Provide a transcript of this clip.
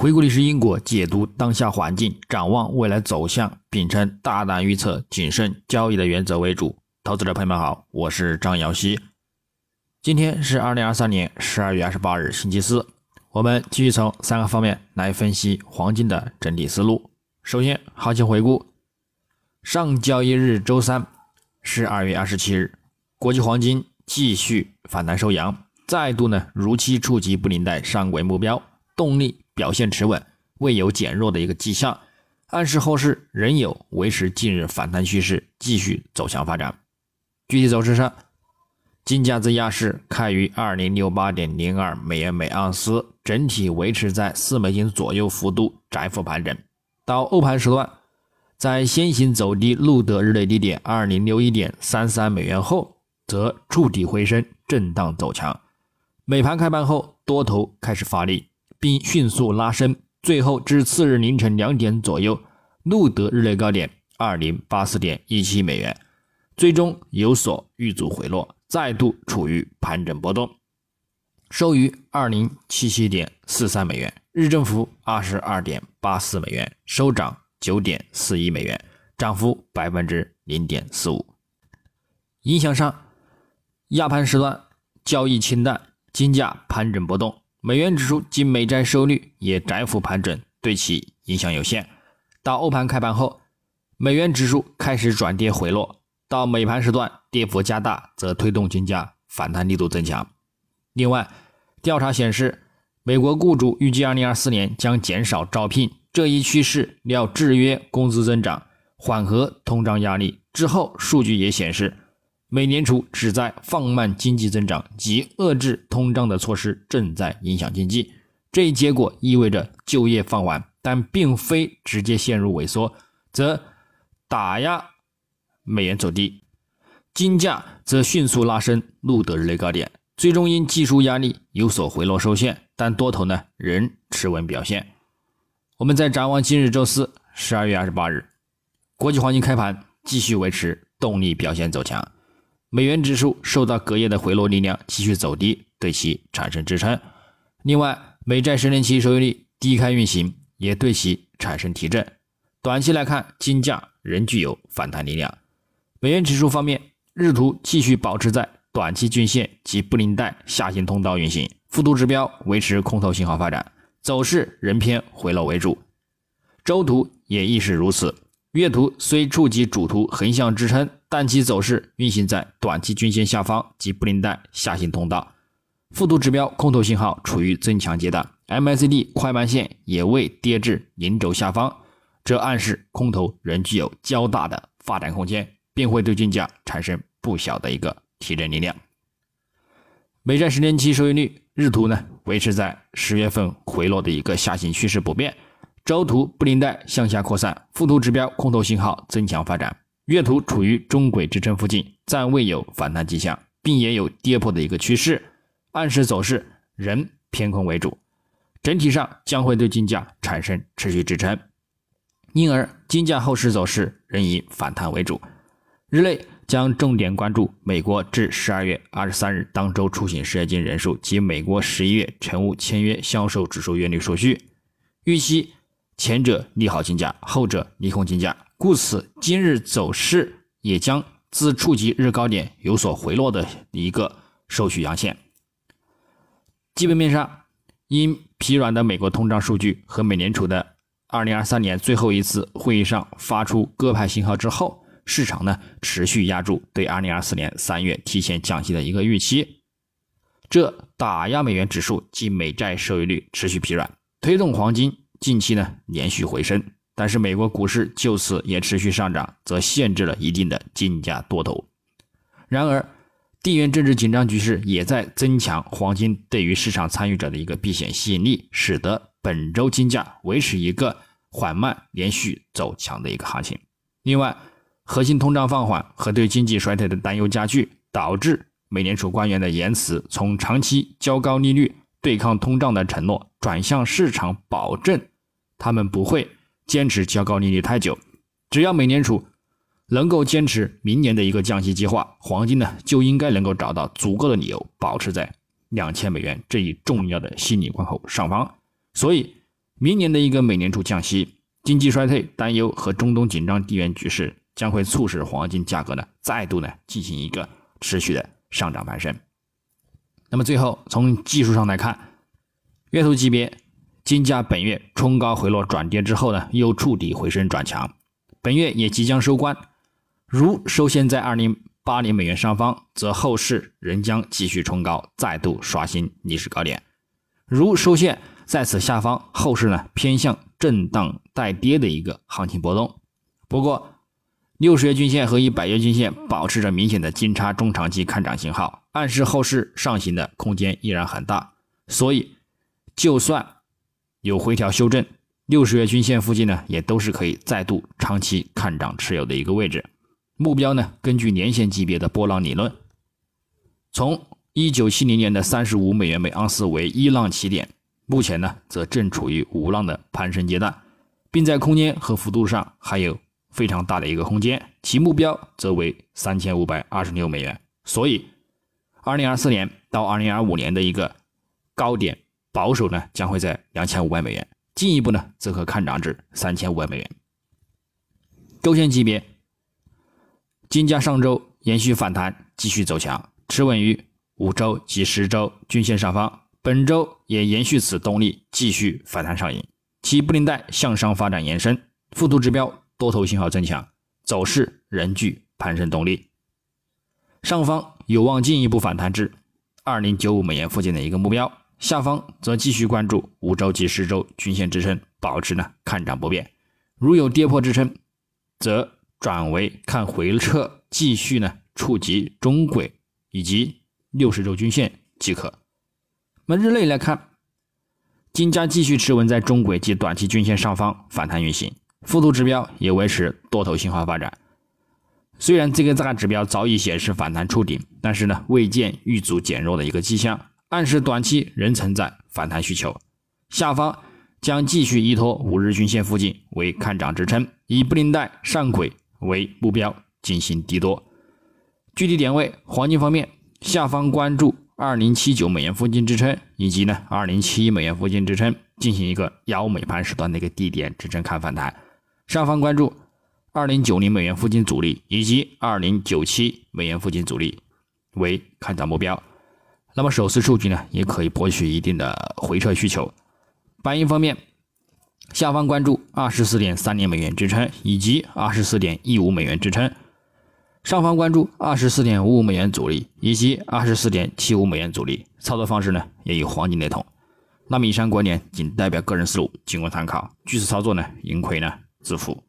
回顾历史因果，解读当下环境，展望未来走向，秉承大胆预测、谨慎交易的原则为主。投资者朋友们好，我是张瑶希。今天是二零二三年十二月二十八日，星期四。我们继续从三个方面来分析黄金的整体思路。首先，行情回顾：上交易日周三是二月二十七日，国际黄金继续反弹收阳，再度呢如期触及布林带上轨目标，动力。表现持稳，未有减弱的一个迹象，暗示后市仍有维持近日反弹趋势，继续走强发展。具体走势上，金价自亚市开于二零六八点零二美元每盎司，整体维持在四美金左右幅度窄幅盘整。到欧盘时段，在先行走低录得日内低点二零六一点三三美元后，则触底回升，震荡走强。美盘开盘后，多头开始发力。并迅速拉升，最后至次日凌晨两点左右录得日内高点二零八四点一七美元，最终有所遇阻回落，再度处于盘整波动，收于二零七七点四三美元，日振幅二十二点八四美元，收涨九点四一美元，涨幅百分之零点四五。影响上，亚盘时段交易清淡，金价盘整波动。美元指数及美债收率也窄幅盘整，对其影响有限。到欧盘开盘后，美元指数开始转跌回落，到美盘时段跌幅加大，则推动金价反弹力度增强。另外，调查显示，美国雇主预计2024年将减少招聘，这一趋势要制约工资增长，缓和通胀压力。之后数据也显示。美联储旨在放慢经济增长及遏制通胀的措施正在影响经济，这一结果意味着就业放缓，但并非直接陷入萎缩，则打压美元走低，金价则迅速拉升，录得日内高点，最终因技术压力有所回落受限，但多头呢仍持稳表现。我们在展望今日周四十二月二十八日，国际黄金开盘继续维持动力表现走强。美元指数受到隔夜的回落力量继续走低，对其产生支撑。另外，美债十年期收益率低开运行，也对其产生提振。短期来看，金价仍具有反弹力量。美元指数方面，日图继续保持在短期均线及布林带下行通道运行，复图指标维持空头信号发展，走势仍偏回落为主。周图也亦是如此。月图虽触及主图横向支撑，但其走势运行在短期均线下方及布林带下行通道，复图指标空头信号处于增强阶段，MACD 快慢线也未跌至零轴下方，这暗示空头仍具有较大的发展空间，并会对金价产生不小的一个提振力量。美债十年期收益率日图呢维持在十月份回落的一个下行趋势不变。周图布林带向下扩散，复图指标空头信号增强发展，月图处于中轨支撑附近，暂未有反弹迹象，并也有跌破的一个趋势，暗示走势仍偏空为主，整体上将会对金价产生持续支撑，因而金价后市走势仍以反弹为主。日内将重点关注美国至十二月二十三日当周出行失业金人数及美国十一月全屋签约销售指数月率数据，预期。前者利好金价，后者利空金价，故此今日走势也将自触及日高点有所回落的一个收取阳线。基本面上，因疲软的美国通胀数据和美联储的2023年最后一次会议上发出鸽派信号之后，市场呢持续压住对2024年三月提前降息的一个预期，这打压美元指数及美债收益率持续疲软，推动黄金。近期呢连续回升，但是美国股市就此也持续上涨，则限制了一定的金价多头。然而，地缘政治紧张局势也在增强黄金对于市场参与者的一个避险吸引力，使得本周金价维持一个缓慢连续走强的一个行情。另外，核心通胀放缓和对经济衰退的担忧加剧，导致美联储官员的言辞从长期较高利率。对抗通胀的承诺转向市场保证，他们不会坚持较高利率太久。只要美联储能够坚持明年的一个降息计划，黄金呢就应该能够找到足够的理由保持在两千美元这一重要的心理关口上方。所以，明年的一个美联储降息、经济衰退担忧和中东紧张地缘局势将会促使黄金价格呢再度呢进行一个持续的上涨攀升。那么最后从技术上来看，月图级别金价本月冲高回落转跌之后呢，又触底回升转强，本月也即将收官。如收线在二零八零美元上方，则后市仍将继续冲高，再度刷新历史高点；如收线在此下方，后市呢偏向震荡带跌的一个行情波动。不过，六十月均线和一百月均线保持着明显的金叉中长期看涨信号，暗示后市上行的空间依然很大。所以，就算有回调修正，六十月均线附近呢，也都是可以再度长期看涨持有的一个位置。目标呢？根据年线级别的波浪理论，从一九七零年的三十五美元每盎司为一浪起点，目前呢则正处于五浪的攀升阶段，并在空间和幅度上还有非常大的一个空间，其目标则为三千五百二十六美元。所以，二零二四年到二零二五年的一个高点保守呢将会在两千五百美元，进一步呢则可看涨至三千五百美元。周线级别。金价上周延续反弹，继续走强，持稳于五周及十周均线上方。本周也延续此动力，继续反弹上影，其布林带向上发展延伸，附图指标多头信号增强，走势仍具攀升动力。上方有望进一步反弹至二零九五美元附近的一个目标，下方则继续关注五周及十周均线支撑，保持呢看涨不变。如有跌破支撑，则。转为看回撤，继续呢触及中轨以及六十周均线即可。那么日内来看，金价继续持稳在中轨及短期均线上方反弹运行，附图指标也维持多头信号发展。虽然这个大指标早已显示反弹触顶，但是呢未见遇阻减弱的一个迹象，暗示短期仍存在反弹需求。下方将继续依托五日均线附近为看涨支撑，以布林带上轨。为目标进行低多，具体点位，黄金方面，下方关注二零七九美元附近支撑，以及呢二零七一美元附近支撑，进行一个幺美盘时段的一个低点支撑看反弹；上方关注二零九零美元附近阻力，以及二零九七美元附近阻力为看涨目标。那么首次数据呢，也可以博取一定的回撤需求。白银方面。下方关注二十四点三零美元支撑以及二十四点一五美元支撑，上方关注二十四点五五美元阻力以及二十四点七五美元阻力。操作方式呢也与黄金雷同。那么以上观点仅代表个人思路，仅供参考。据此操作呢，盈亏呢自负。